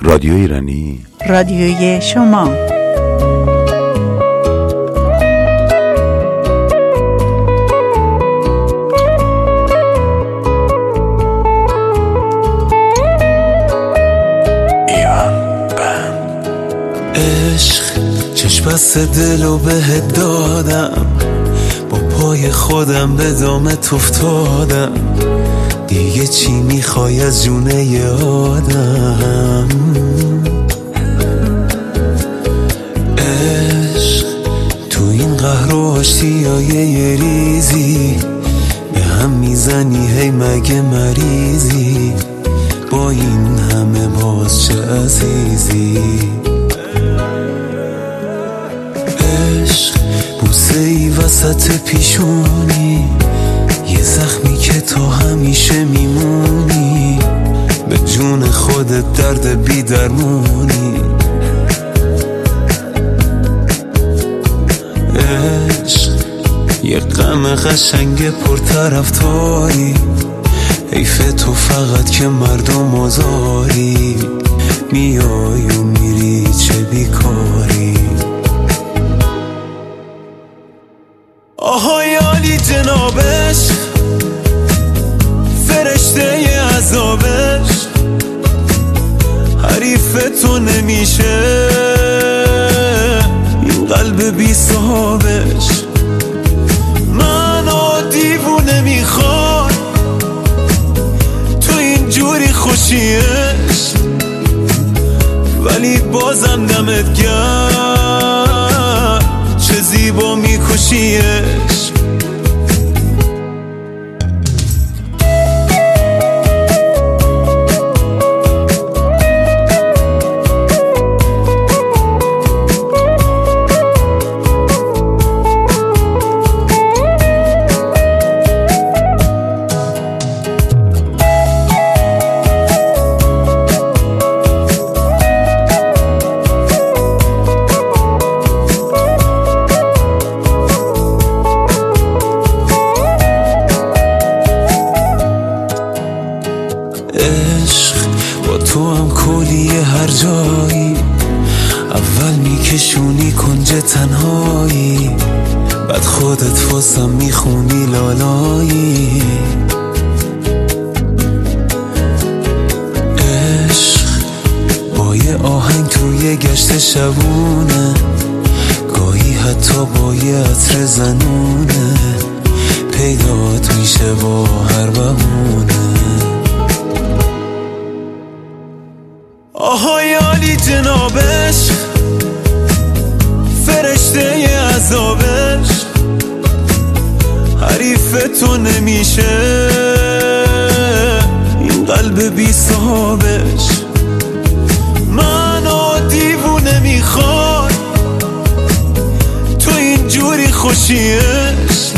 رادیو ایرانی. رادیوی شما. عشق. چشم بست دل و بهت دادم. با پای خودم به دامت افتادم. دیگه چی می‌خوای از جونه آدم؟ عشق تو این قهر و آشتی یه ریزی به هم می‌زنی هی مگه مریضی؟ با این همه باز چه عزیزی؟ عشق بوسه ای وسط پیشونی. که تا همیشه میمونی. به جون خودت درد بی درمونی عشق یه غم قشنگ پرطرفداری حیف تو فقط که مردم آزاری. میای و میری چه بیکاری. صحابش منو دیوونه می‌خواد تو اینجوری خوشیش. ولی بازم دمت گرد چه زیبا میکشیش. بی صحابش منو دیوونه می‌خواد تو اینجوری خوشیش.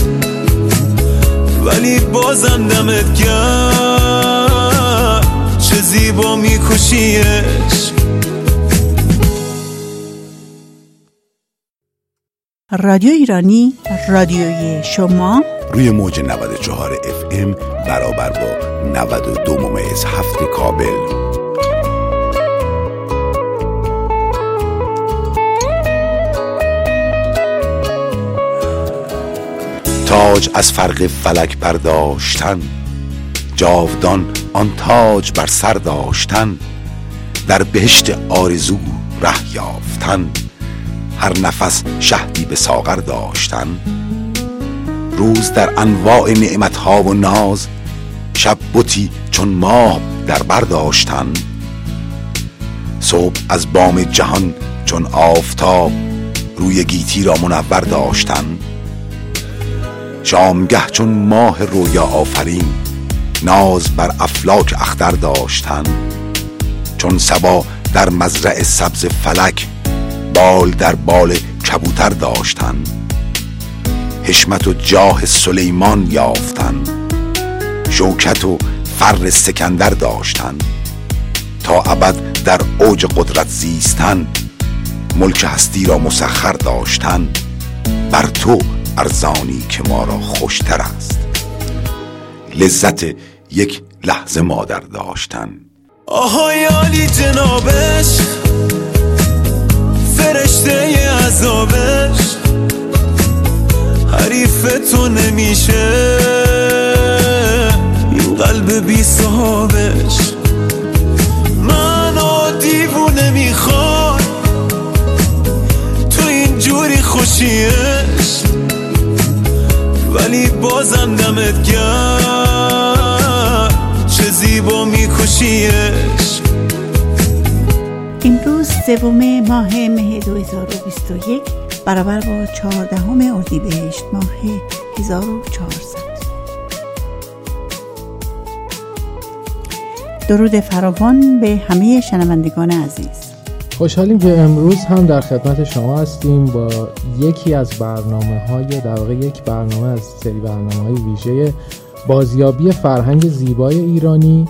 ولی بازم دمت گرد چه زیبا میکشیش. رادیو ایرانی رادیوی شما. روی موج 94 اف ام برابر با 92 ممیز هفت کابل. تاج از فرق فلک برداشتن جاودان آن تاج بر سر داشتن در بهشت آرزو ره یافتن هر نفس شهدی به ساغر داشتن. روز در انواع نعمتها و ناز شب بتی چون ماه در بر داشتن. صبح از بام جهان چون آفتاب روی گیتی را منور داشتن. شامگه چون ماه رویا آفرین ناز بر افلاک اختر داشتن. چون سبا در مزرع سبز فلک بال در بال کبوتر داشتن. حشمت و جاه سلیمان یافتند شوکت و فر سکندر داشتند تا ابد در اوج قدرت زیستن ملک هستی را مسخر داشتن بر تو ارزانی که ما را خوشتر است. لذت یک لحظه مادر داشتن. آهای عالی جنابش فرشته عذابش. حریف تو نمیشه. این قلب بی صحابش منو دیوونه می‌خواد. تو این جوری خوشیش. ولی بازم دمت گرد چه زیبا میکشیش. امروز سوم ماه مه 2021 برابر با چهاردهم اردیبهشت ماه 1400 درود فراوان به همه شنوندگان عزیز. خوشحالیم که امروز هم در خدمت شما هستیم با یکی از برنامه های در واقع یک برنامه از سری برنامه های ویژه بازیابی فرهنگ زیبای ایرانی.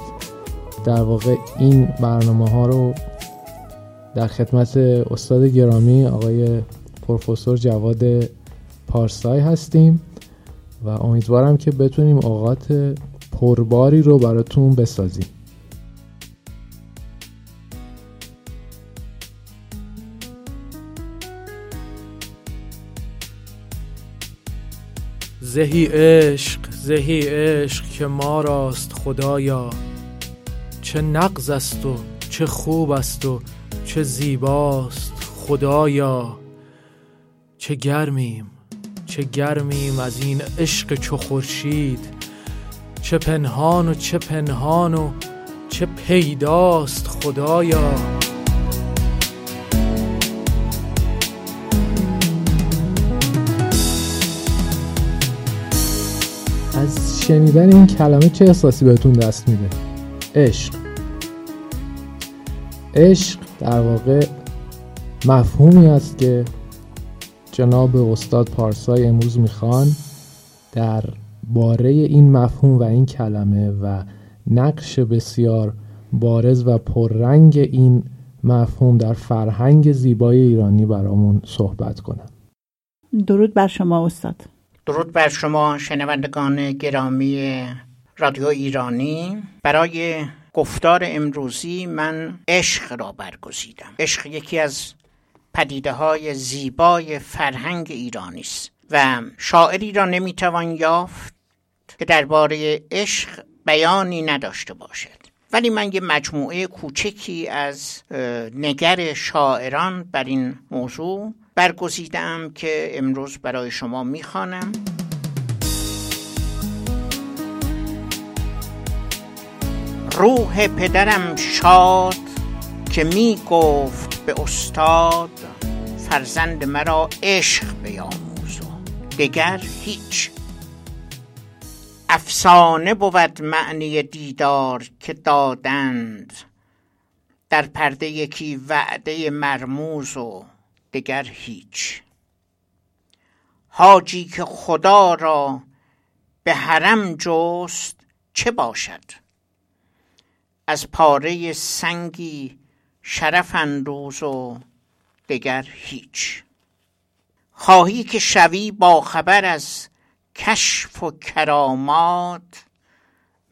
در واقع این برنامه ها رو در خدمت استاد گرامی آقای پروفسور جواد پارسای هستیم و امیدوارم که بتونیم اوقات پرباری رو براتون بسازیم. زهی عشق زهی عشق که ما راست خدایا. چه نقض است و چه خوب است و چه زیباست خدایا. چه گرمیم چه گرمیم از این عشق چو خورشید. چه پنهان و چه پنهان و چه پیداست خدایا. از شنیدن این کلمه چه احساسی بهتون دست میده؟ عشق. عشق در واقع مفهومی است که جناب استاد پارسای امروز می‌خوان در باره این مفهوم و این کلمه و نقش بسیار بارز و پررنگ این مفهوم در فرهنگ زیبای ایرانی برامون صحبت کنم. درود بر شما استاد. درود بر شما شنوندگان گرامی رادیو ایرانی. برای گفتار امروزی من عشق را برگزیدم. عشق یکی از پدیده های زیبای فرهنگ ایرانی است و شاعری را نمی‌توان یافت که درباره عشق بیانی نداشته باشد. ولی من یه مجموعه کوچکی از نگر شاعران بر این موضوع برگزیدم که امروز برای شما می‌خوانم. روح پدرم شاد که می گفت به استاد فرزند مرا عشق بیاموز و دگر هیچ. افسانه بود معنی دیدار که دادند. در پرده یکی وعده مرموز و دگر هیچ. حاجی که خدا را به حرم جست چه باشد؟ از پاره سنگی شرف اندوز و دگر هیچ. خواهی که شوی با خبر از کشف و کرامات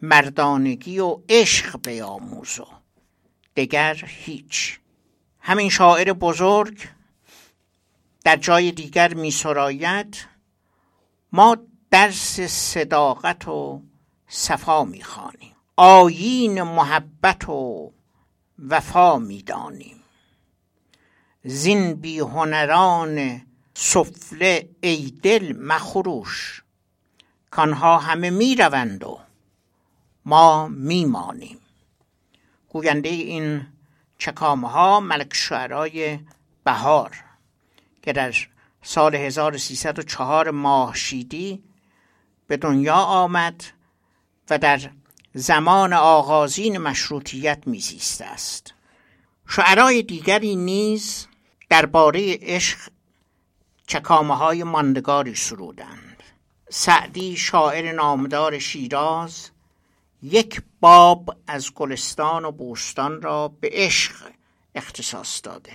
مردانگی و عشق بیاموز و دگر هیچ. همین شاعر بزرگ در جای دیگر می سراید ما درس صداقت و صفا می خانیم آیین محبت و وفا می دانیم زین بی هنران سفله ای دل مخروش کانها همه می روند و ما می مانیم گوینده این چکامه ها ملک شعرای بهار که در سال 1304 ماهشیدی به دنیا آمد و در زمان آغازین مشروطیت میزیسته است. شعرای دیگری نیز درباره عشق چکامه های ماندگاری سرودند. سعدی شاعر نامدار شیراز یک باب از گلستان و بوستان را به عشق اختصاص داده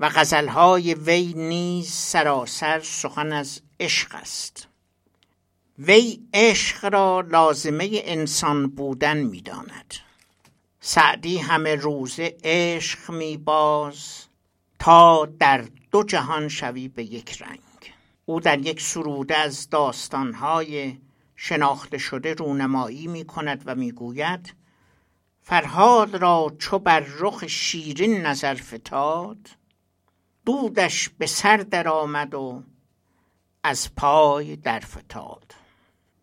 و غزلهای وی نیز سراسر سخن از عشق است. وی عشق را لازمه انسان بودن می‌داند. سعدی همه روزه عشق میباز تا در دو جهان شوی به یک رنگ. او در یک سروده از داستانهای شناخته شده رونمایی می کند و می‌گوید فرهاد را چو بر رخ شیرین نظر فتاد دودش به سر در آمد و از پای در فتاد.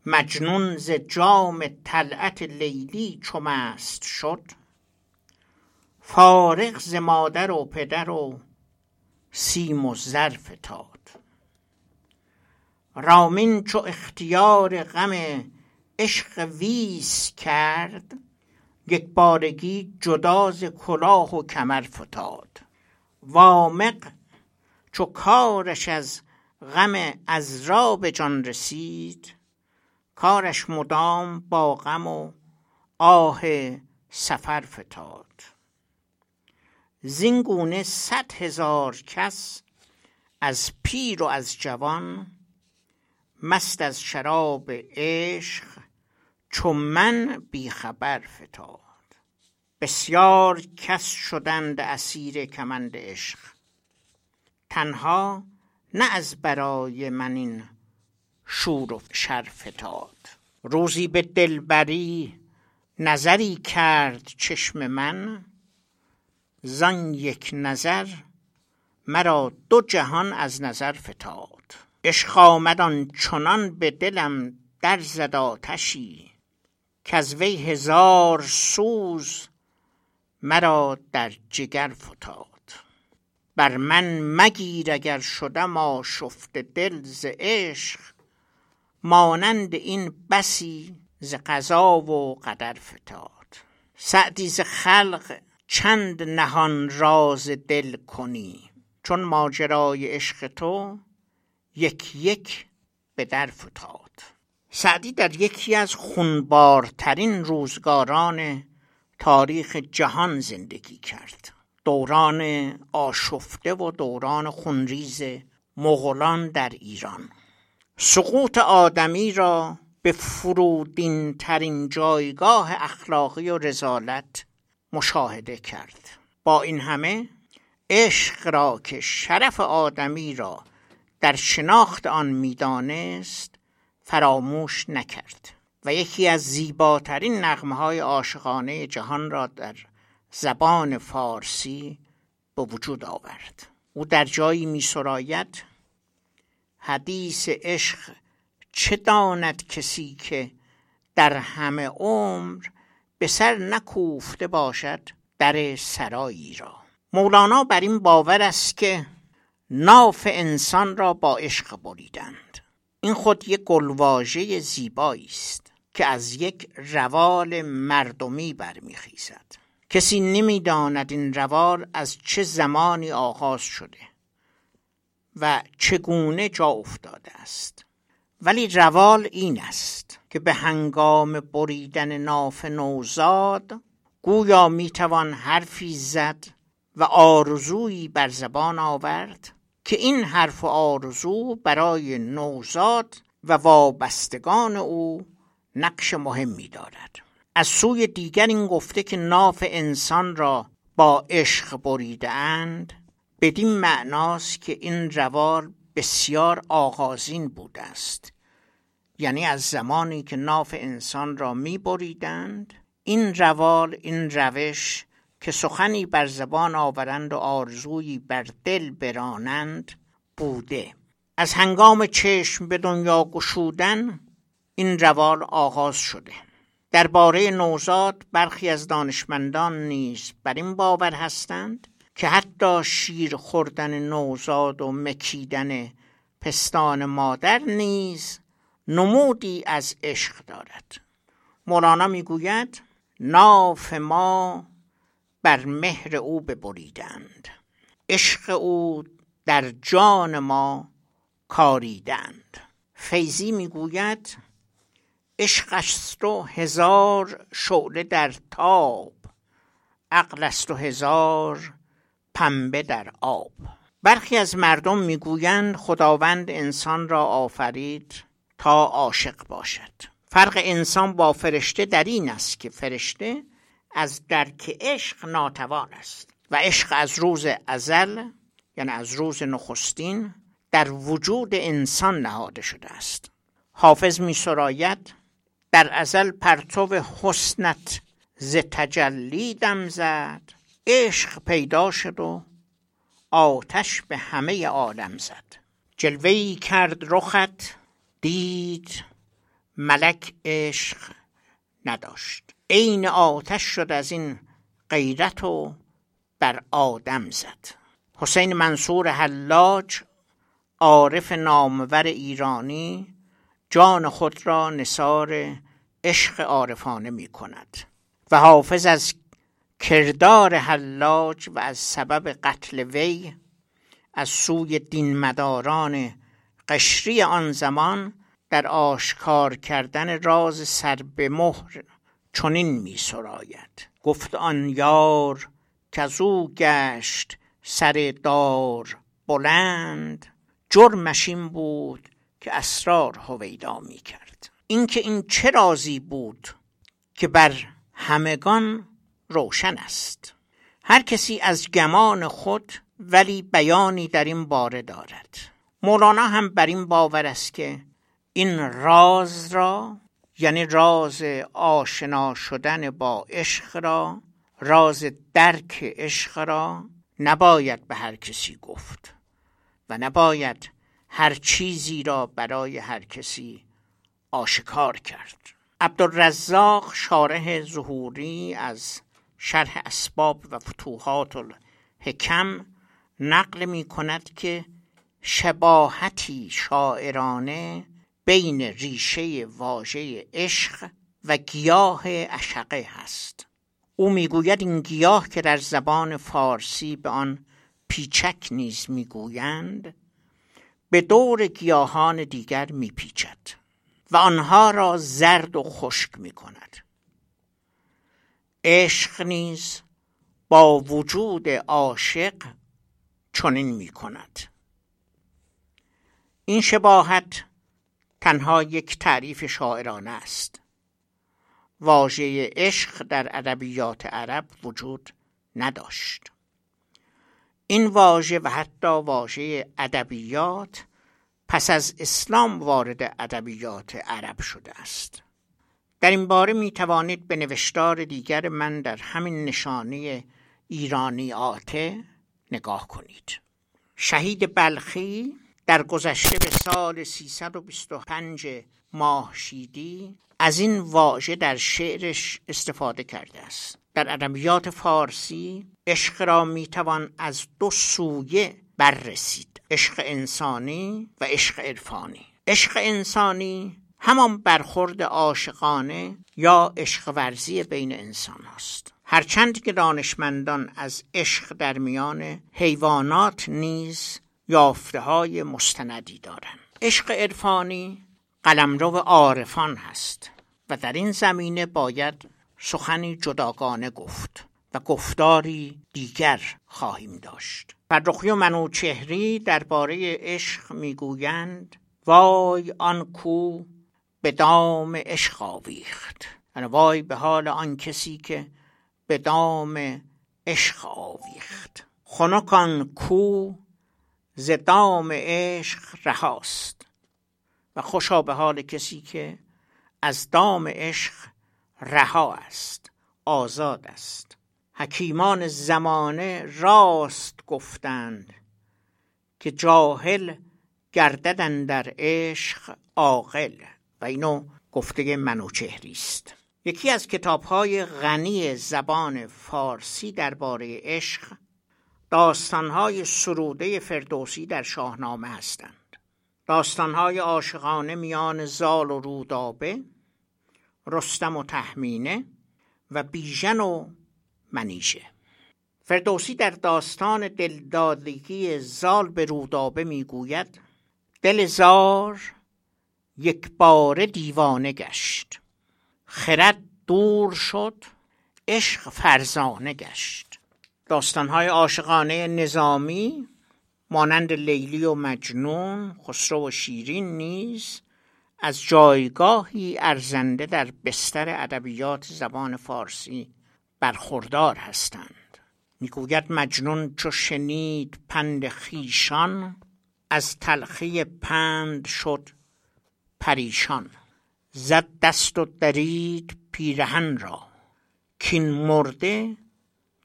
مجنون ز جام طلعت لیلی چو مست شد. فارغ ز مادر و پدر و سیم و زر فتاد رامین چو اختیار غم عشق ویس کرد یک بارگی جدا ز کلاه و کمر فتاد. وامق چو کارش از غم عذرا به جان رسید کارش مدام با غم و آه سفر فتاد. زین گونه صد هزار کس از پیر و از جوان مست از شراب عشق چو من بی خبر فتاد. بسیار کس شدند اسیر کمند عشق تنها نه از برای من این شور و شر فتاد روزی به دلبری نظری کرد چشم من. زان یک نظر مرا دو جهان از نظر فتاد. عشق آمد آنچنان به دلم در زد آتشی کز وی هزار سوز مرا در جگر فتاد. بر من مگیر اگر شدم آشفته دل ز عشق مانند این بسی ز قضا و قدر فتاد. سعدی ز خلق چند نهان راز دل کنی. چون ماجرای عشق تو یک یک به در فتاد. سعدی در یکی از خونبارترین روزگاران تاریخ جهان زندگی کرد. دوران آشفته و دوران خونریز مغولان در ایران. سقوط آدمی را به فرودین ترین جایگاه اخلاقی و رزالت مشاهده کرد. با این همه عشق را که شرف آدمی را در شناخت آن می‌دانست فراموش نکرد و یکی از زیباترین نغمه های عاشقانه جهان را در زبان فارسی به وجود آورد. او در جایی می سراید حدیث عشق چه داند کسی که در همه عمر به سر نکوفته باشد در سرایی را؟ مولانا بر این باور است که ناف انسان را با عشق بریدند. این خود یک گلواژه زیبایی است که از یک روال مردمی برمیخیزد. کسی نمی‌داند این روال از چه زمانی آغاز شده. و چگونه جا افتاده است. ولی روال این است که به هنگام بریدن ناف نوزاد گویا می‌توان حرفی زد و آرزویی بر زبان آورد که این حرف و آرزو برای نوزاد و وابستگان او نقش مهمی دارد از سوی دیگر این گفته که ناف انسان را با عشق بریده اند بدین معناست که این روال بسیار آغازین بوده است یعنی از زمانی که ناف انسان را می بریدند این روال این روش که سخنی بر زبان آورند و آرزویی بر دل برانند بوده. از هنگام چشم به دنیا گشودن این روال آغاز شده. درباره نوزاد برخی از دانشمندان نیز بر این باور هستند که حتی شیر خوردن نوزاد و مکیدن پستان مادر نیز نمودی از عشق دارد. مولانا می‌گوید ناف ما بر مهر او ببریدند. عشق او در جان ما کاریدند. فیزی می‌گوید عشق است و هزار شعله در تاب عقل است و هزار پنبه در آب. برخی از مردم می‌گویند خداوند انسان را آفرید تا عاشق باشد. فرق انسان با فرشته در این است که فرشته از درک عشق ناتوان است و عشق از روز ازل یعنی از روز نخستین در وجود انسان نهاده شده است. حافظ می سراید در ازل پرتو حسنت ز تجلی دم زد. عشق پیدا شد و آتش به همه عالم زد. جلوه کرد رخت دید ملک عشق نداشت. عین آتش شد از این غیرت و بر آدم زد. حسین منصور حلاج عارف نامور ایرانی جان خود را نصار عشق عارفانه می کند و حافظ از کردار حلاج و از سبب قتل وی از سوی دینمداران قشری آن زمان در آشکار کردن راز سر به مهر چنین می سراید. گفت آن یار که او گشت سر دار بلند جرمش این بود که اسرار هویدا می کرد. اینکه این چه رازی بود که بر همگان روشن است. هر کسی از گمان خود ولی بیانی در این باره دارد. مولانا هم بر این باور است که این راز را یعنی راز آشنا شدن با عشق را راز درک عشق را نباید به هر کسی گفت و نباید هر چیزی را برای هر کسی آشکار کرد. عبدالرزاق شارح ظهوری از شرح اسباب و فتوحات الحکم نقل می کند که شباهتی شاعرانه بین ریشه واژه عشق و گیاه اشقه هست. او می‌گوید این گیاه که در زبان فارسی به آن پیچک نیز می‌گویند به دور گیاهان دیگر میپیچد و آنها را زرد و خشک می‌کند. عشق نیز با وجود عاشق چنین می‌کند. این شباهت تنها یک تعریف شاعرانه است. واژه عشق در ادبیات عرب وجود نداشت. این واژه و حتی واژه ادبیات پس از اسلام وارد ادبیات عرب شده است. در این باره می توانید به نوشتار دیگر من در همین نشانه ایرانی آته نگاه کنید. شهید بلخی در گذشته به سال 325 ماهشیدی از این واژه در شعرش استفاده کرده است. در ادبیات فارسی عشق را می‌توان از دو سویه بررسید. عشق انسانی و عشق عرفانی. عشق انسانی همان برخورد عاشقانه یا عشق ورزی بین انسان است هرچند که دانشمندان از عشق در میان حیوانات نیز یافته های مستندی دارند. عشق عرفانی قلمرو عارفان هست و در این زمینه باید سخنی جداگانه گفت و گفتاری دیگر خواهیم داشت. فرخی و منوچهری درباره عشق می‌گویند وای آن کو به دام عشق آویخت. یعنی وای به حال آن کسی که به دام عشق آویخت. خنک آن کو ز دام عشق رهاست. و خوشا به حال کسی که از دام عشق رها است آزاد است. حکیمان زمانه راست گفتند که جاهل گرددن در عشق عاقل. و اینو گفته منوچهری است یکی از کتابهای غنی زبان فارسی درباره عشق داستانهای سروده فردوسی در شاهنامه هستند. داستانهای عاشقانه میان زال و رودابه رستم و تهمینه و بیژن و منیژه. فردوسی در داستان دلدادگی زال به رودابه می‌گوید دل زار یک بار دیوانه گشت. خرد دور شد عشق فرزانه گشت. داستانهای عاشقانه نظامی مانند لیلی و مجنون خسرو و شیرین نیز از جایگاهی ارزنده در بستر ادبیات زبان فارسی برخوردار هستند. می‌گوید مجنون چو شنید پند خیشان از تلخی پند شد پریشان زد دست و درید پیرهن را. کین مرده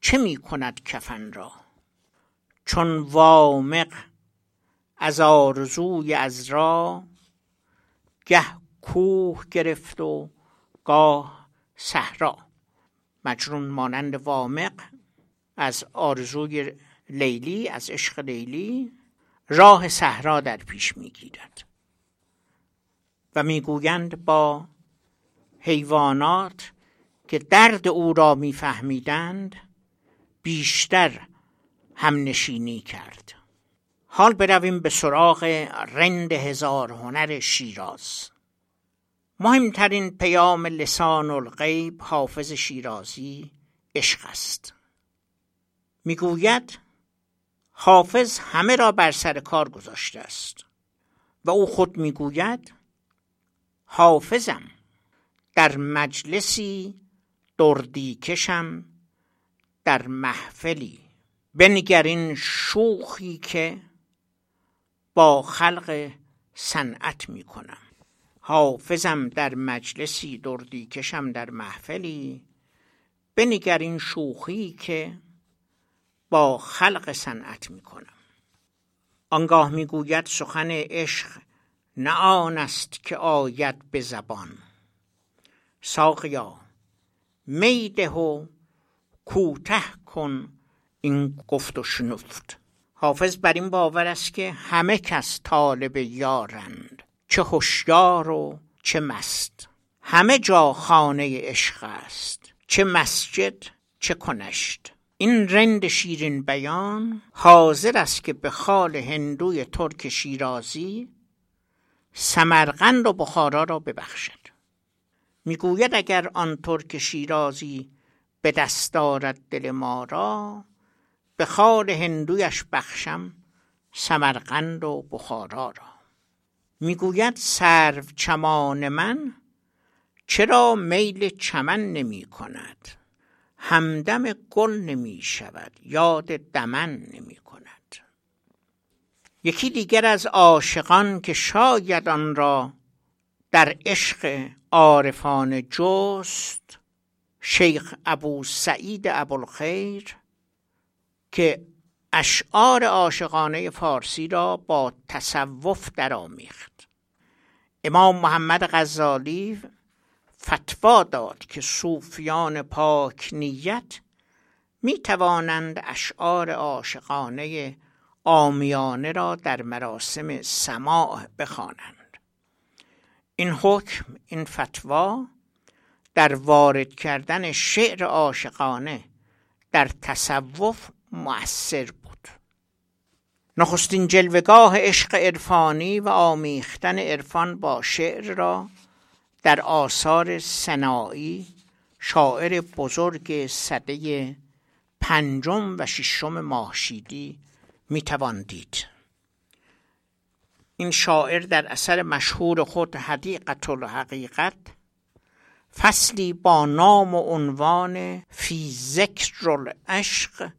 چه می کند کفن را؟ چون وامق از آرزوی را گه کوه گرفت و گاه صحرا. مجنون مانند وامق از آرزوی لیلی از عشق لیلی راه صحرا در پیش می‌گیرد و می‌گویند با حیوانات که درد او را میفهمیدند بیشتر همنشینی کرد. حال برویم به سراغ رند هزار هنر شیراز. مهمترین پیام لسان الغیب حافظ شیرازی عشق است. می‌گوید حافظ همه را بر سر کار گذاشته است و او خود می‌گوید حافظم. در مجلسی دردی کشم در محفلی. بنگرین شوخی که با خلق صنعت می کنم حافظم در مجلسی دردی کشم در محفلی. بنگرین شوخی که با خلق صنعت می کنم آنگاه می‌گوید سخن عشق نه آن است که آید به زبان. ساقیا میده و کوته کن این گفت و شنفت. حافظ بر این باور است که همه کس طالب یارند چه هوشیار و چه مست. همه جا خانه عشق است چه مسجد چه کنشت. این رند شیرین بیان حاضر است که به خال هندوی ترک شیرازی سمرقند و بخارا را ببخشد. می‌گوید اگر آن ترک شیرازی به دست دارد دل ما را به خال هندویش بخشم سمرقند و بخارا را. می‌گوید سرو چمان من چرا میل چمن نمی کند؟ همدم گل نمی شود یاد دمن نمی یکی دیگر از عاشقان که شاید آن را در عشق عارفان جست شیخ ابو سعید ابوالخیر که اشعار عاشقانه فارسی را با تصوف درآمیخت. امام محمد غزالی فتوا داد که صوفیان پاک نیت می توانند اشعار عاشقانه آمیانه را در مراسم سماع بخوانند. این حکم این فتوا در وارد کردن شعر عاشقانه در تصوف مؤثر بود. نخستین جلوگاه عشق عرفانی و آمیختن عرفان با شعر را در آثار سنایی شاعر بزرگ صده پنجم و ششم ماهشیدی می‌توان دید. این شاعر در اثر مشهور خود حدیقت الحقیقت فصلی با نام و عنوان فی ذکر العشق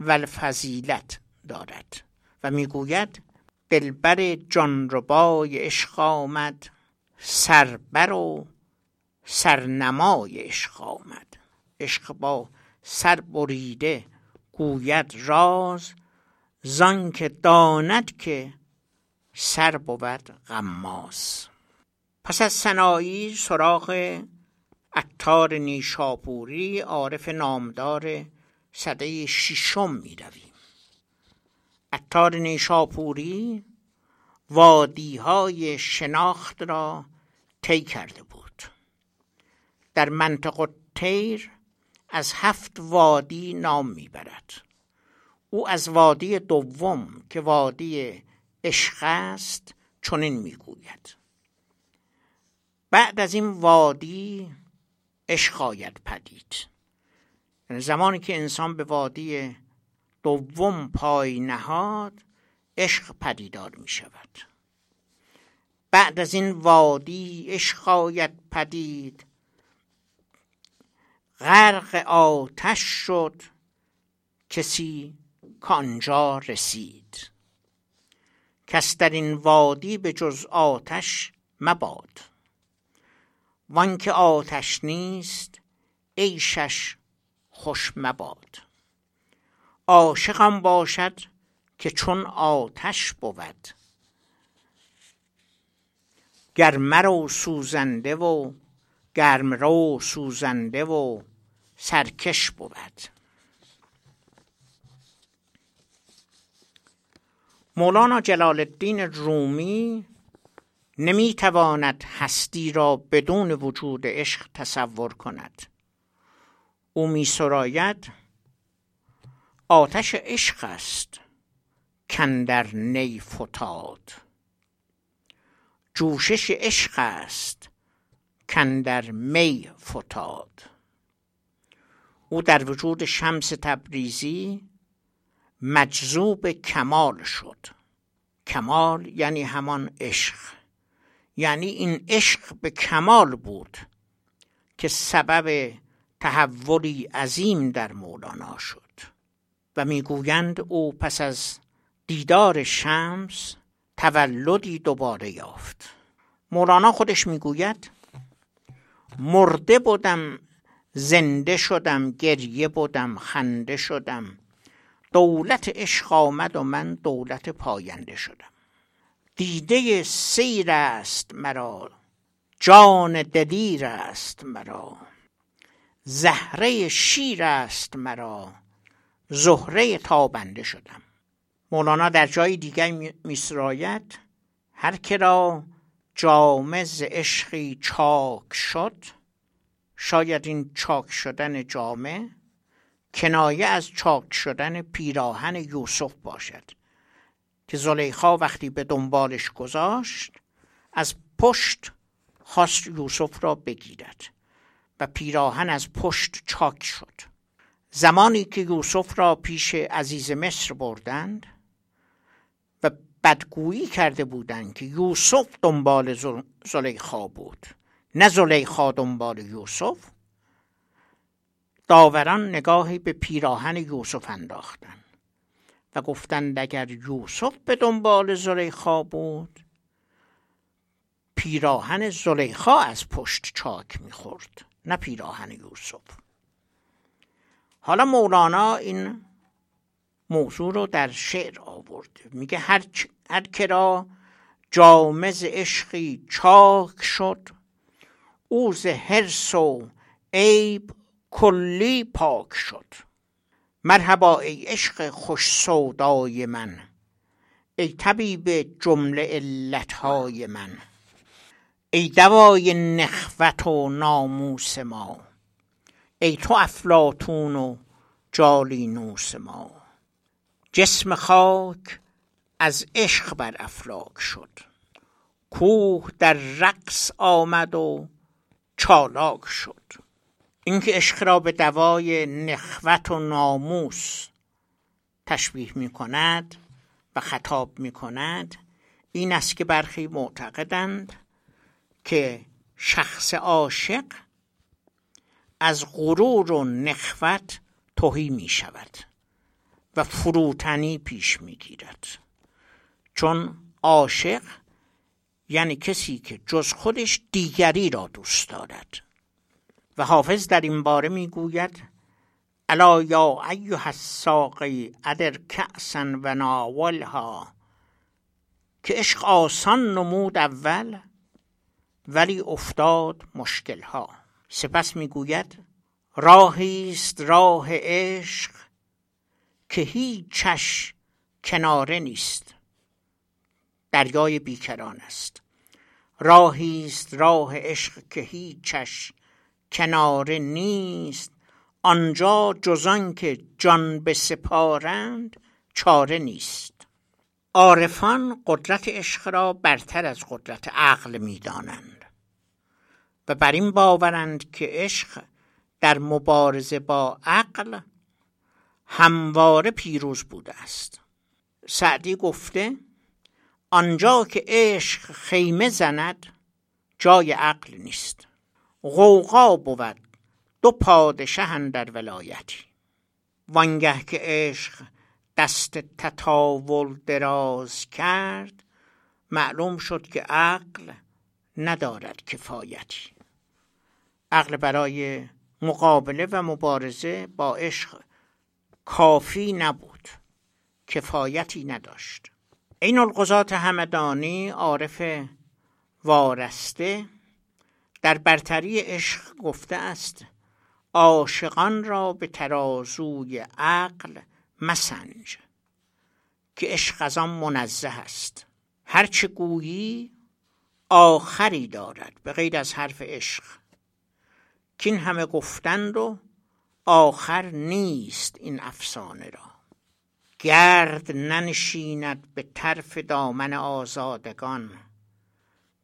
و الفضیلت دارد و می‌گوید دلبر جانربای عشق آمد سربر و سرنمای عشق آمد. عشق با سر بریده گوید راز زان که داند که سر بود غماز. پس از سنایی سراغ عطار نیشاپوری عارف نامدار صده ششم می رویم عطار نیشاپوری وادی های شناخت را طی کرده بود. در منطقه تیر از هفت وادی نام می‌برد. او از وادی دوم که وادی عشق است چنین می‌گوید. بعد از این وادی عشق آید پدید. یعنی زمانی که انسان به وادی دوم پای نهاد عشق پدیدار می شود بعد از این وادی عشق آید پدید غرق آتش شد کسی کانجا رسید. کس در این وادی به جز آتش مباد. وانکه آتش نیست عیشش خوش مباد. عاشقم باشد که چون آتش بود. گر مرو سوزنده و گرم رو سوزنده و سرکش بود. مولانا جلال الدین رومی نمی‌تواند هستی را بدون وجود عشق تصور کند. او می سراید آتش عشق است کندر نی فتاد جوشش عشق است کندر می فتاد او در وجود شمس تبریزی مجذوب کمال شد. کمال یعنی همان عشق. یعنی این عشق به کمال بود که سبب تحولی عظیم در مولانا شد. و می‌گویند او پس از دیدار شمس تولدی دوباره یافت. مولانا خودش می‌گوید مرده بودم زنده شدم گریه بودم خنده شدم. دولت عشق آمد و من دولت پاینده شدم. دیده سیر است مرا جان دلیر است مرا. زهره شیر است مرا زهره تابنده شدم. مولانا در جای دیگر میسراید. هر که را جامه ز عشقی چاک شد شاید این چاک شدن جامه کنایه از چاک شدن پیراهن یوسف باشد که زلیخا وقتی به دنبالش گذاشت از پشت خواست یوسف را بگیرد و پیراهن از پشت چاک شد. زمانی که یوسف را پیش عزیز مصر بردند و بدگویی کرده بودند که یوسف دنبال زلیخا بود. نه زلیخا دنبال یوسف داوران نگاهی به پیراهن یوسف انداختند و گفتند اگر یوسف به دنبال زلیخا بود پیراهن زلیخا از پشت چاک می‌خورد نه پیراهن یوسف. حالا مولانا این موضوع رو در شعر آورده میگه هر, هر کرا جامز عشقی چاک شد او ز حرص و عیب کلی پاک شد. مرحبا ای عشق خوش سودای من. ای طبیب جمله علتهای من. ای دوای نخوت و ناموس ما. ای تو افلاتون و جالینوس ما. جسم خاک از عشق بر افلاک شد. کوه در رقص آمد و چالاک شد. اینکه عشق را به دوای نخوت و ناموس تشبیه می کند و خطاب می کند این است که برخی معتقدند که شخص عاشق از غرور و نخوت توهی می شود و فروتنی پیش می گیرد چون عاشق یعنی کسی که جز خودش دیگری را دوست دارد. و حافظ در این باره می گوید الا یا ایها الساقی ادر کأسا و ناولها که عشق آسان نمود اول ولی افتاد مشکلها. سپس می‌گوید راهی است راه عشق که هیچش کناره نیست دریای بیکران است. راهی است راه عشق که هیچش کناره نیست. آنجا جزان که جان بسپارند چاره نیست. عارفان قدرت عشق را برتر از قدرت عقل می‌دانند. و بر این باورند که عشق در مبارزه با عقل همواره پیروز بوده است. سعدی گفته آنجا که عشق خیمه زند جای عقل نیست. غوغا بود. دو پادشه در ولایتی وانگه که عشق دست تطاول دراز کرد معلوم شد که عقل ندارد کفایتی. عقل برای مقابله و مبارزه با عشق کافی نبود. کفایتی نداشت. این القضات همدانی عارف وارسته در برتری عشق گفته است عاشقان را به ترازوی عقل مسنج که عشق از آن منزه است. هرچه گویی آخری دارد به غیر از حرف عشق. که این همه گفتند و آخر نیست این افسانه را. گرد ننشیند به طرف دامن آزادگان.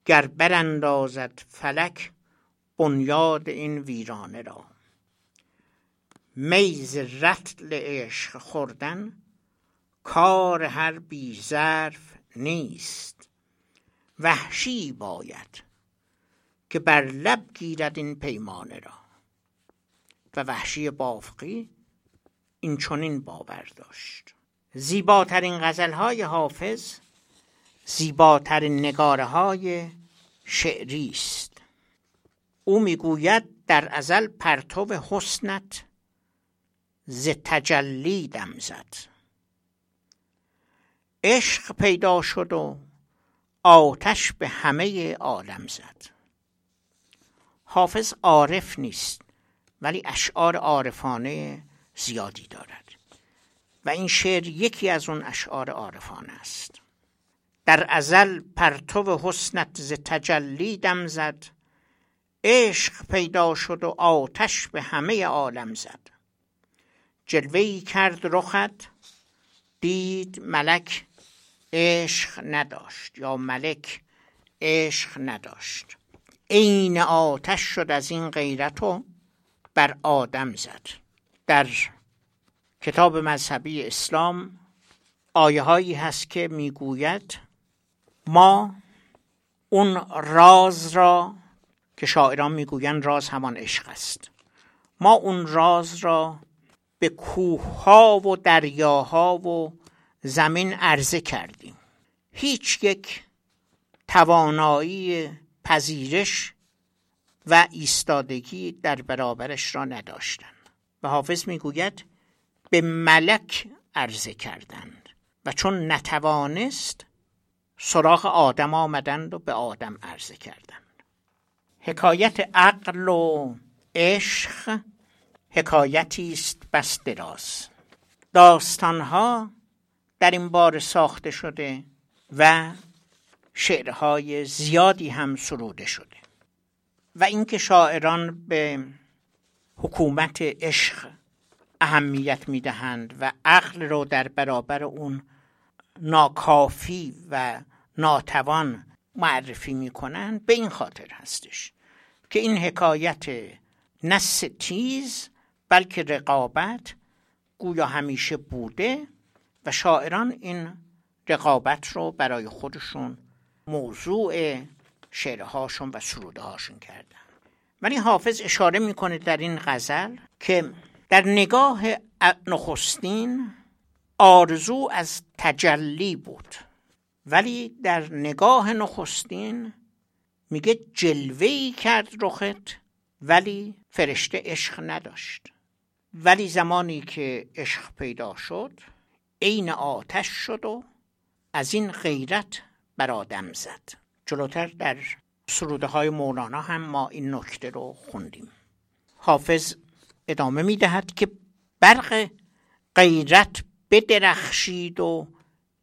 گر براندازد فلک بنیاد این ویرانه را. میز رتل عشق خوردن کار هر بی ظرف نیست. وحشی باید که بر لب گیرد این پیمانه را. و وحشی بافقی این چنین باور داشت. زیباترین غزلهای حافظ زیباترین نگاره های شعری است. او می‌گوید در ازل پرتو حسنت ز تجلی دم زد. عشق پیدا شد و آتش به همه عالم زد. حافظ عارف نیست ولی اشعار عارفانه زیادی دارد. و این شعر یکی از اون اشعار عارفانه است. در ازل پرتو حسنت ز تجلی دم زد. عشق پیدا شد و آتش به همه عالم زد. جلوه کرد رخت دید ملک عشق نداشت یا ملک عشق نداشت. عین آتش شد از این غیرت و بر آدم زد. در کتاب مذهبی اسلام آیه هایی هست که می‌گوید ما اون راز را که شاعران می‌گویند راز همان عشق است. ما اون راز را به کوه ها و دریاها و زمین عرضه کردیم. هیچ یک توانایی پذیرش و ایستادگی در برابرش را نداشتند و حافظ می‌گوید به ملک عرضه کردند و چون نتوانست سراغ آدم آمدند و به آدم عرضه کردند. حکایت عقل و عشق حکایتی است بس دراز. داستانها در این بار ساخته شده و شعرهای زیادی هم سروده شده و اینکه شاعران به حکومت عشق اهمیت می‌دهند و عقل رو در برابر اون ناکافی و ناتوان معرفی می‌کنند به این خاطر هستش که این حکایت نس تیز بلکه رقابت گویا همیشه بوده و شاعران این رقابت رو برای خودشون موضوع شعرهاشون و سروده هاشون کردن. ولی حافظ اشاره می‌کنه در این غزل که در نگاه نخستین آرزو از تجلی بود. ولی در نگاه نخستین میگه جلوهی کرد رخت ولی فرشته عشق نداشت. ولی زمانی که عشق پیدا شد عین آتش شد و از این غیرت بر آدم زد. جلوتر در سروده های مولانا هم ما این نکته رو خوندیم. حافظ ادامه می دهد که برق غیرت بدرخشید و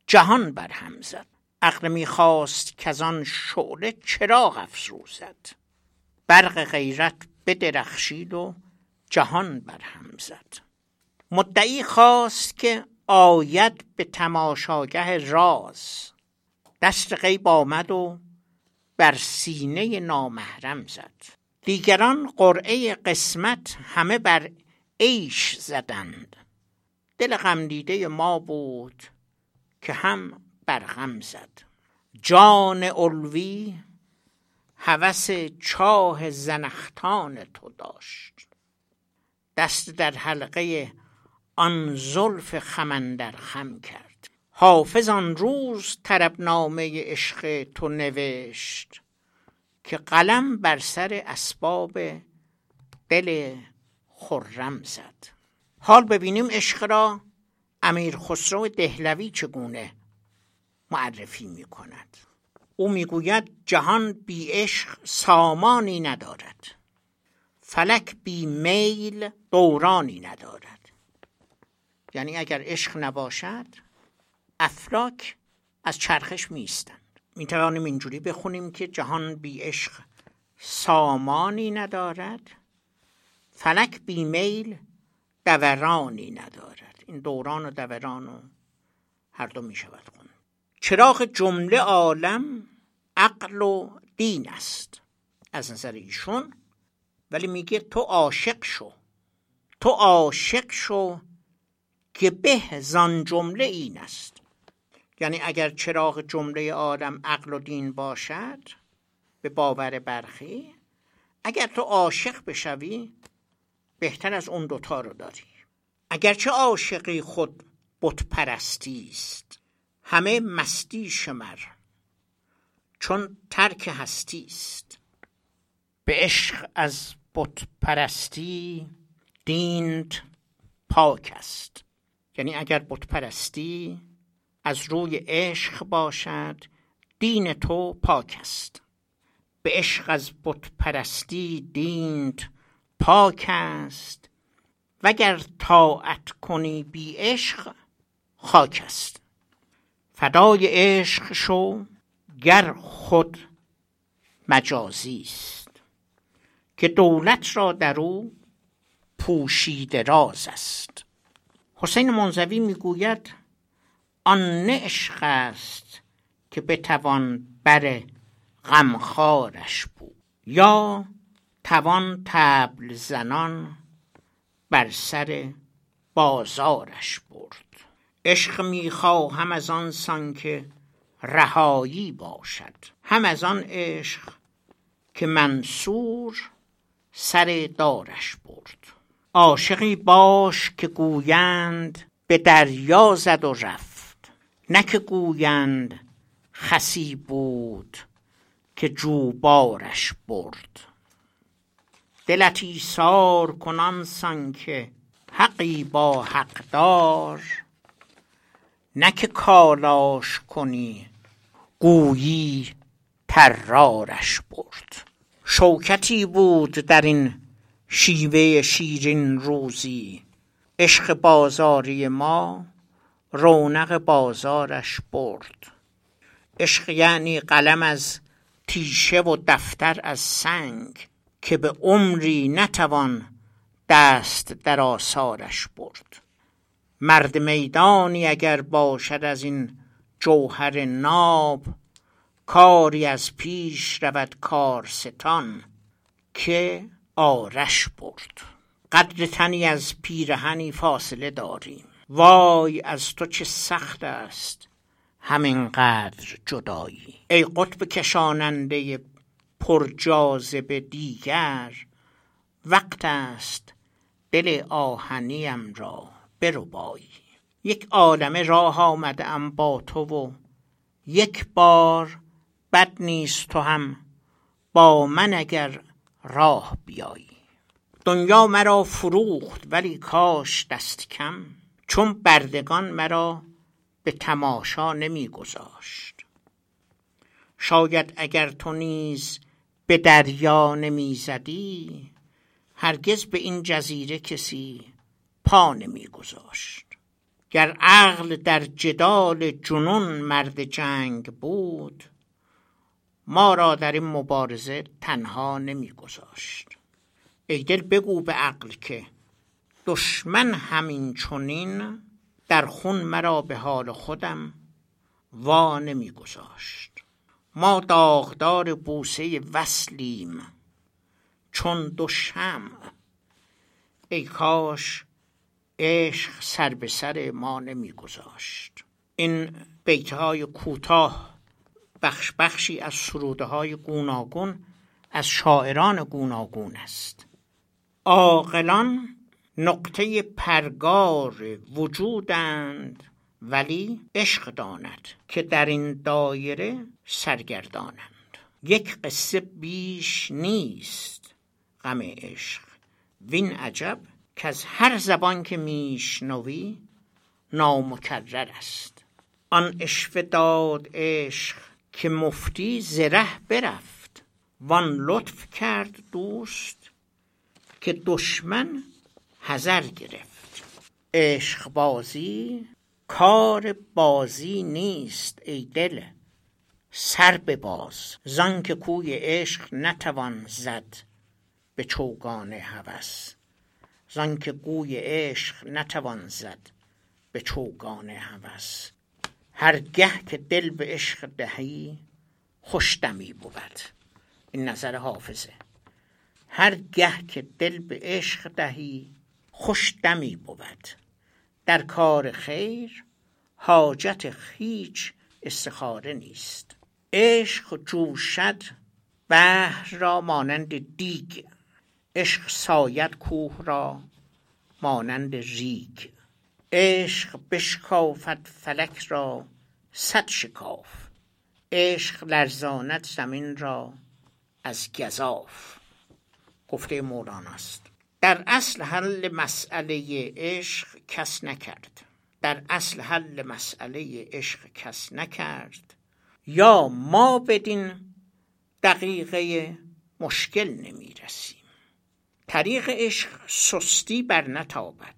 جهان برهم زد. عقل می‌خواست که آن شعله چراغ افروزد برق غیرت بدرخشید و جهان برهم زد. مدعی خواست که آید به تماشاگه راز. دست غیب آمد و بر سینه نامحرم زد. دیگران قرعه قسمت همه بر عیش زدند. دل غمدیده ما بود که هم بر غم زد. جان علوی هوس چاه زنختان تو داشت. دست در حلقه آن زلف خمندر خم کرد. حافظ آن روز طربنامه عشق تو نوشت که قلم بر سر اسباب دل خرم زد. حال ببینیم عشق را. امیر خسرو دهلوی چگونه معرفی می کند او می‌گوید جهان بی عشق سامانی ندارد. فلک بی میل دورانی ندارد. یعنی اگر عشق نباشد افلاک از چرخش میستند می‌توانیم اینجوری بخونیم که جهان بی عشق سامانی ندارد فلک بی میل دورانی ندارد. این دوران و دوران و هر دو می‌شود. خون چراغ جمله عالم عقل و دین است از نظر ایشون ولی میگه تو عاشق شو. تو عاشق شو که به زان جمله این است. یعنی اگر چراغ جمله آدم عقل و دین باشد به باور برخی اگر تو عاشق بشوی بهتر از اون دوتا رو داری. اگرچه عاشقی خود بت پرستی است همه مستی شمر چون ترک هستی است. به عشق از بت پرستی دینت پاک است. یعنی اگر بت پرستی از روی عشق باشد دین تو پاک است. به عشق از بت پرستی دینت پاک است. وگر طاعت کنی بی عشق خاک است. فدای عشق شو گر خود مجازی است. که دولت را در او پوشیده راز است. حسین منزوی می‌گوید آن نه عشق است که بتوان بر غمخوارش بود. یا توان تبل زنان بر سر بازارش برد. عشق می‌خواهم از آن سان که رهایی باشد. هم از آن عشق که منصور سر دارش برد. عاشقی باش که گویند به دریا زد و رفت. نه که گویند خسی بود که جوبارش برد. دلت ایثار کنان سان که حقی با حقدار. نه که کالاش کنی گویی طرارش برد. شوکتی بود در این شیوه شیرین روزی. عشق بازاری ما رونق بازارش برد. عشق یعنی قلم از تیشه و دفتر از سنگ که به عمری نتوان دست در آثارش برد. مرد میدانی اگر باشد از این جوهر ناب کاری از پیش رود کارستان که آرش برد. قدر تنی از پیرهنی فاصله داریم. وای از تو چه سخت است همین قدر جدایی. ای قطب کشاننده پر جاذبه دیگر وقت است دل آهنیم را بربایی. یک عالمه راه آمده ام با تو و یک بار بد نیست تو هم با من اگر راه بیایی. دنیا مرا فروخت ولی کاش دست کم چون بردگان مرا به تماشا نمی گذاشت. شاید اگر تو نیز به دریا نمی زدی هرگز به این جزیره کسی پا نمی گذاشت گر عقل در جدال جنون مرد جنگ بود ما را در این مبارزه تنها نمی گذاشت ای دل بگو به عقل که دشمن همین چنین در خون مرا به حال خودم وا نمی گذاشت ما داغدار بوسه وصلیم چون دو شمع. ای کاش عشق سر به سر ما نمی گذاشت این بیت های کوتاه بخش بخشی از سروده های گوناگون از شاعران گوناگون است. عاقلان نقطه پرگار وجودند ولی عشق داند که در این دایره سرگردانند. یک قصه بیش نیست. غم عشق. وین عجب که از هر زبان که میشنوی نامکرر است. آن اشوه داد عشق که مفتی زره برفت. وان لطف کرد دوست که دشمن حذر گرفت. عشق بازی کار بازی نیست ای دل. سر باز زان که کوی عشق نتوان زد به چوگان هوس. زان که گوی عشق نتوان زد به چوگان هوس. هرگه که دل به عشق دهی خوش دمی بود. این نظر حافظه. هرگه که دل به عشق دهی خوش دمی بود. در کار خیر حاجت هیچ استخاره نیست. عشق جوشد بحر را مانند دیگ عشق ساید کوه را مانند ریگ. عشق بشکافد فلک را صد شکاف. عشق لرزاند زمین را از گزاف. گفته مولاناست در اصل حل مسئله عشق کس نکرد. در اصل حل مسئله عشق کس نکرد. یا ما بدین دقیقه مشکل نمی رسیم طریق عشق سستی بر نتابد.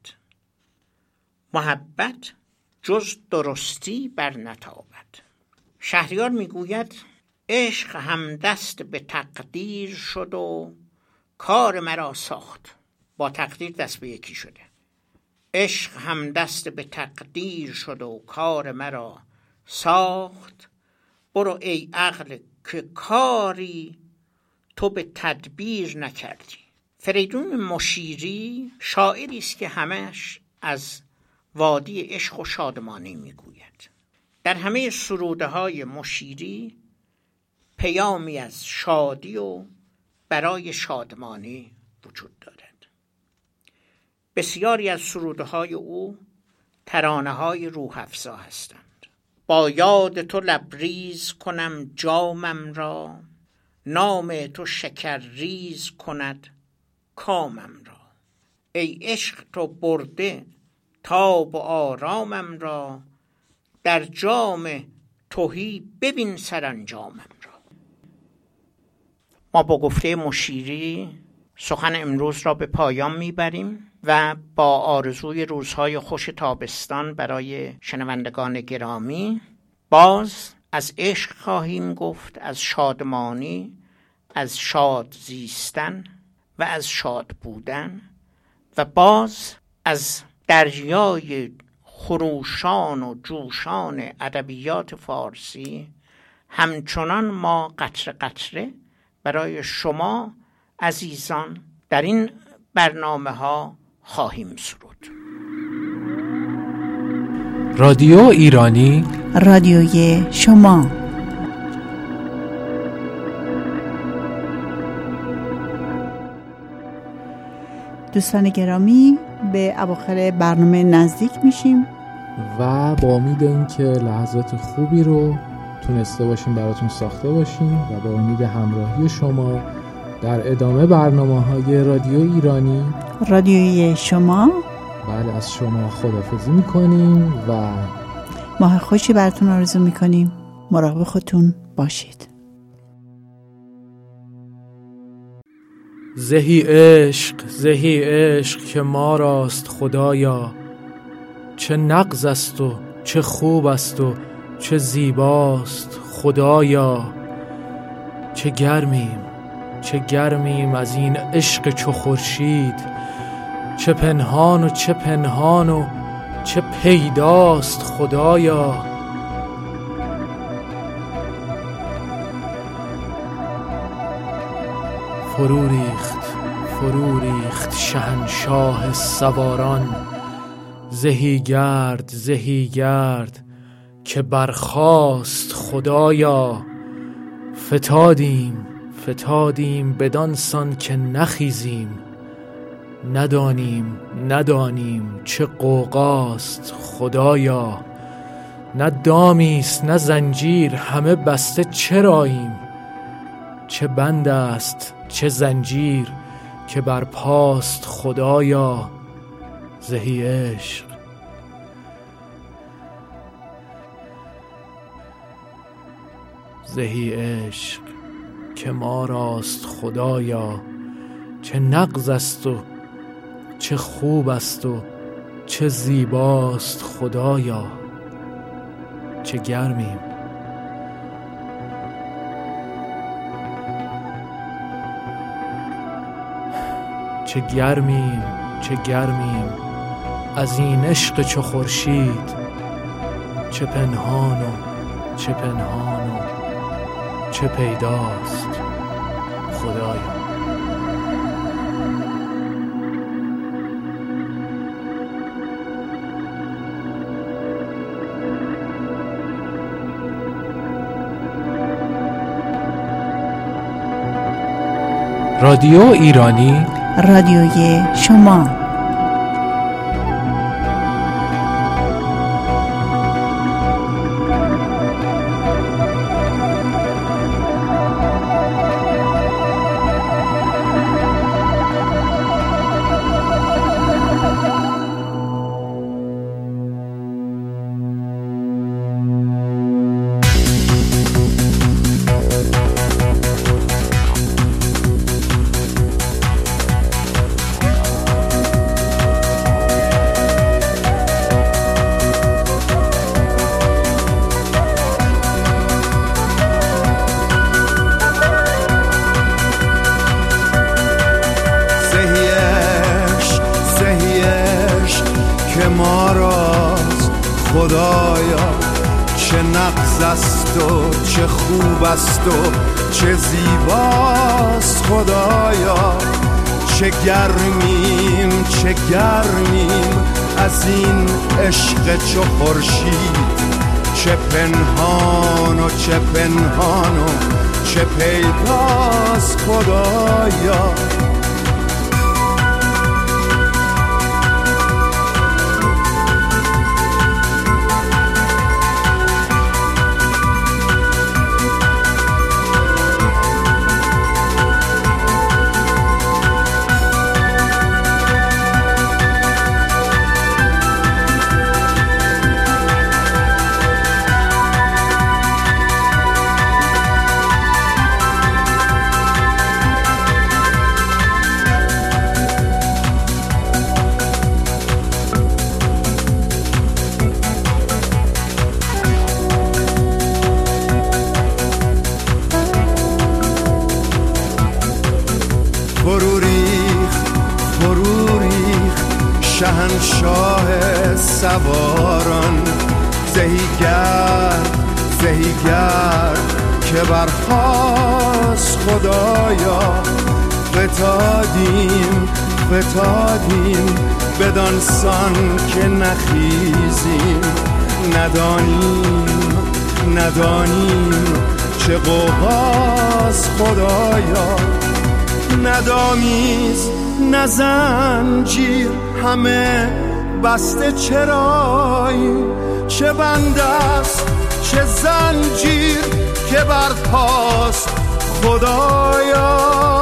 محبت جز درستی بر نتابد. شهریار می‌گوید عشق هم دست به تقدیر شد و کار مرا ساخت. با تقدیر دست به یکی شده. عشق هم دست به تقدیر شد و کار مرا ساخت. برو ای عقل که کاری تو به تدبیر نکردی. فریدون مشیری شاعری است که همش از وادی عشق و شادمانی می‌گوید. در همه سروده های مشیری پیامی از شادی و برای شادمانی وجود دارد. بسیاری از سروده های او ترانه های روح افزا هستند. با یاد تو لبریز کنم جامم را نام تو شکر ریز کند کامم را. ای عشق تو برده تاب و آرامم را. در جام توهی ببین سرانجامم را. ما با گفته مشیری سخن امروز را به پایان می‌بریم و با آرزوی روزهای خوش تابستان برای شنوندگان گرامی باز از عشق خواهیم گفت از شادمانی از شاد زیستن. و از شاد بودن و باز از دریای خروشان و جوشان ادبیات فارسی همچنان ما قطره قطره برای شما عزیزان در این برنامه ها خواهیم سرود. رادیو ایرانی رادیوی شما. دوستان گرامی به اواخر برنامه نزدیک میشیم. و با امید اینکه لحظات خوبی رو تونسته باشیم براتون ساخته باشیم و با امید همراهی شما در ادامه برنامه های رادیو ایرانی. رادیوی شما. بله از شما خدافزی می‌کنیم و ماه خوشی براتون آرزو می‌کنیم. مراقب خودتون باشید. زهی عشق زهی عشق که ما راست خدایا. چه نقض است و چه خوب است و چه زیباست خدایا. چه گرمیم چه گرمیم از این عشق چو خورشید. چه پنهان و چه پنهان و چه پیداست خدایا. فرو ریخت فرو ریخت شهنشاه سواران. زهی گرد زهی گرد که برخاست خدایا. فتادیم فتادیم بدانسان که نخیزیم. ندانیم ندانیم چه قوقاست خدایا. نه دامیست نه زنجیر همه بسته چراییم. چه بند است چه زنجیر که بر پاست خدایا زهی عشق. زهی عشق که ما راست خدایا چه نقض است و چه خوب است و چه زیباست خدایا. چه گرمیم. چه گرمیم چه گرمیم. از این عشق چو خورشید چه پنهان و چه پنهان و چه پیداست. خدایا. رادیو ایرانی رادیوی شما. نزنجیر همه بسته چرایی. چه بند است چه زنجیر که بر پاست خدایا.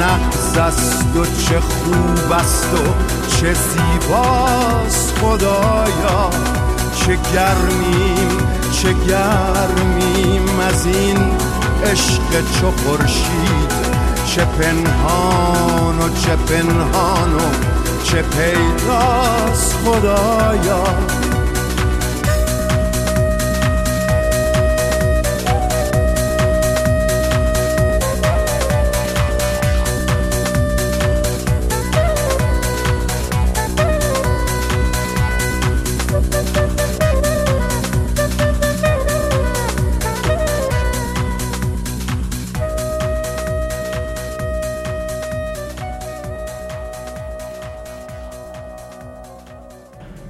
نقص است و چه خوب است و چه زیباست خدایا. چه گرمیم چه گرمیم از این عشق چو خورشید. چه پنهان و چه پنهان و چه پیداست خدایا.